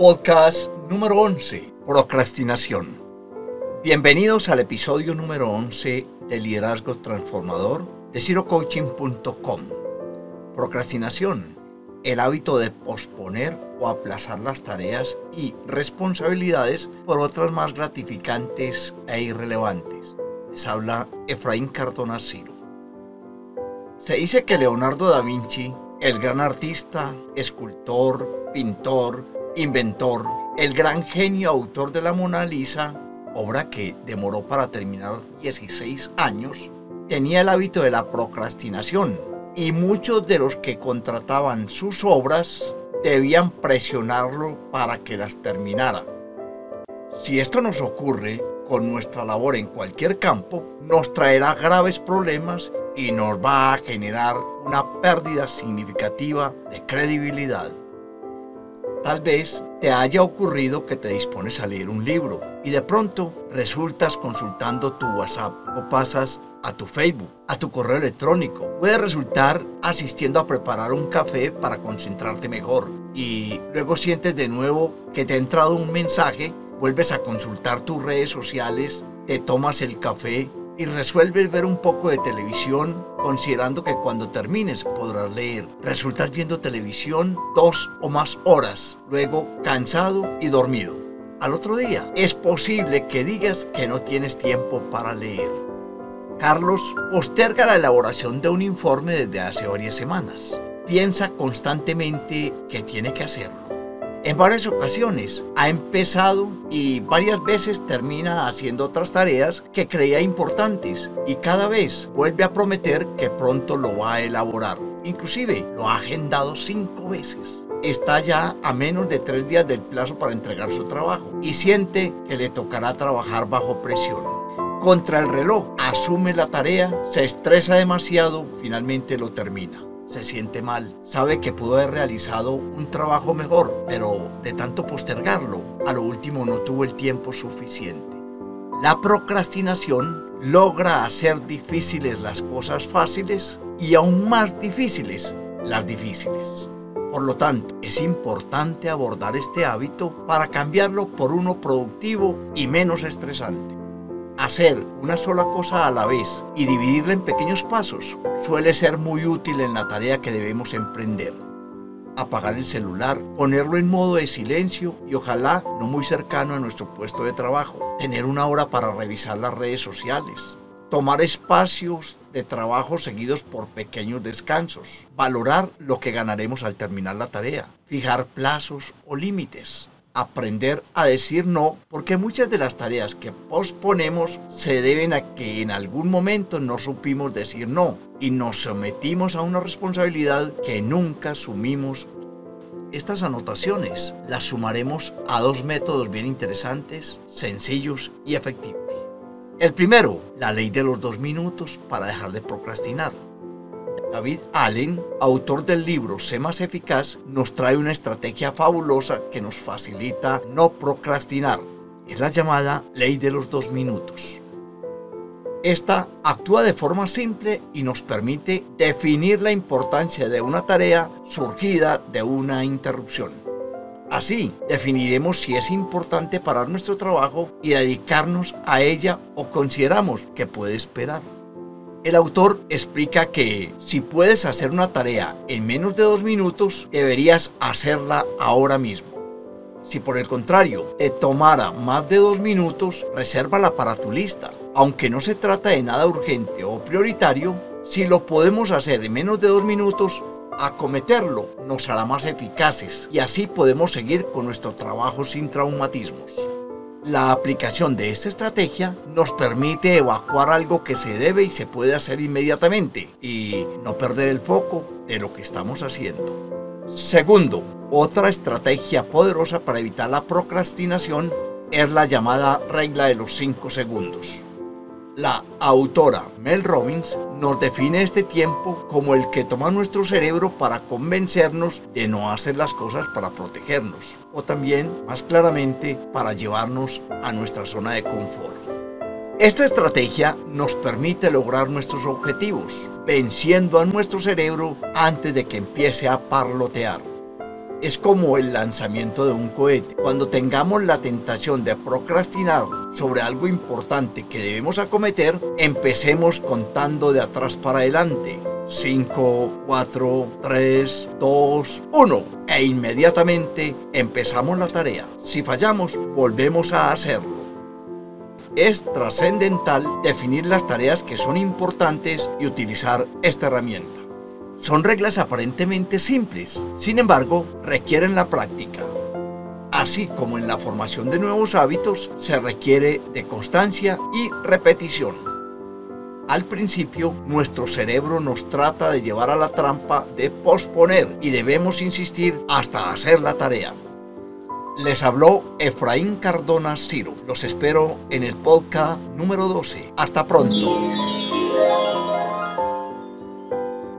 Podcast número 11, Procrastinación. Bienvenidos al episodio número 11 de Liderazgo Transformador de CiroCoaching.com. Procrastinación, el hábito de posponer o aplazar las tareas y responsabilidades por otras más gratificantes e irrelevantes. Les habla Efraín Cardona Ciro. Se dice que Leonardo da Vinci, el gran artista, escultor, pintor, inventor, el gran genio autor de la Mona Lisa, obra que demoró para terminar 16 años, tenía el hábito de la procrastinación y muchos de los que contrataban sus obras debían presionarlo para que las terminara. Si esto nos ocurre con nuestra labor en cualquier campo, nos traerá graves problemas y nos va a generar una pérdida significativa de credibilidad. Tal vez te haya ocurrido que te dispones a leer un libro y de pronto resultas consultando tu WhatsApp o pasas a tu Facebook, a tu correo electrónico. Puede resultar asistiendo a preparar un café para concentrarte mejor y luego sientes de nuevo que te ha entrado un mensaje, vuelves a consultar tus redes sociales, te tomas el café y resuelves ver un poco de televisión considerando que cuando termines podrás leer. Resultas viendo televisión dos o más horas, luego cansado y dormido. Al otro día es posible que digas que no tienes tiempo para leer. Carlos posterga la elaboración de un informe desde hace varias semanas. Piensa constantemente que tiene que hacerlo en varias ocasiones ha empezado y varias veces termina haciendo otras tareas que creía importantes y cada vez vuelve a prometer que pronto lo va a elaborar. Inclusive lo ha agendado cinco veces. Está ya a menos de tres días del plazo para entregar su trabajo y siente que le tocará trabajar bajo presión. Contra el reloj, asume la tarea, se estresa demasiado, finalmente lo termina se siente mal, sabe que pudo haber realizado un trabajo mejor, pero de tanto postergarlo, a lo último no tuvo el tiempo suficiente. La procrastinación logra hacer difíciles las cosas fáciles y aún más difíciles las difíciles. Por lo tanto, es importante abordar este hábito para cambiarlo por uno productivo y menos estresante. Hacer una sola cosa a la vez y dividirla en pequeños pasos suele ser muy útil en la tarea que debemos emprender. Apagar el celular, ponerlo en modo de silencio y ojalá no muy cercano a nuestro puesto de trabajo. Tener una hora para revisar las redes sociales. Tomar espacios de trabajo seguidos por pequeños descansos. Valorar lo que ganaremos al terminar la tarea. Fijar plazos o límites aprender a decir no, porque muchas de las tareas que posponemos se deben a que en algún momento no supimos decir no y nos sometimos a una responsabilidad que nunca asumimos. Estas anotaciones las sumaremos a dos métodos bien interesantes, sencillos y efectivos. El primero, la ley de los dos minutos para dejar de procrastinar. David Allen, autor del libro Sé más eficaz, nos trae una estrategia fabulosa que nos facilita no procrastinar. Es la llamada ley de los dos minutos. Esta actúa de forma simple y nos permite definir la importancia de una tarea surgida de una interrupción. Así, definiremos si es importante parar nuestro trabajo y dedicarnos a ella o consideramos que puede esperar. El autor explica que si puedes hacer una tarea en menos de dos minutos, deberías hacerla ahora mismo. Si por el contrario te tomara más de dos minutos, resérvala para tu lista. Aunque no se trata de nada urgente o prioritario, si lo podemos hacer en menos de dos minutos, acometerlo nos hará más eficaces y así podemos seguir con nuestro trabajo sin traumatismos. La aplicación de esta estrategia nos permite evacuar algo que se debe y se puede hacer inmediatamente y no perder el foco de lo que estamos haciendo. Segundo, otra estrategia poderosa para evitar la procrastinación es la llamada regla de los 5 segundos. La autora Mel Robbins nos define este tiempo como el que toma nuestro cerebro para convencernos de no hacer las cosas para protegernos o también, más claramente, para llevarnos a nuestra zona de confort. Esta estrategia nos permite lograr nuestros objetivos, venciendo a nuestro cerebro antes de que empiece a parlotear. Es como el lanzamiento de un cohete. Cuando tengamos la tentación de procrastinar sobre algo importante que debemos acometer, empecemos contando de atrás para adelante. 5, 4, 3, 2, 1. E inmediatamente empezamos la tarea. Si fallamos, volvemos a hacerlo. Es trascendental definir las tareas que son importantes y utilizar esta herramienta. Son reglas aparentemente simples, sin embargo, requieren la práctica. Así como en la formación de nuevos hábitos, se requiere de constancia y repetición. Al principio, nuestro cerebro nos trata de llevar a la trampa de posponer y debemos insistir hasta hacer la tarea. Les habló Efraín Cardona Ciro. Los espero en el podcast número 12. Hasta pronto.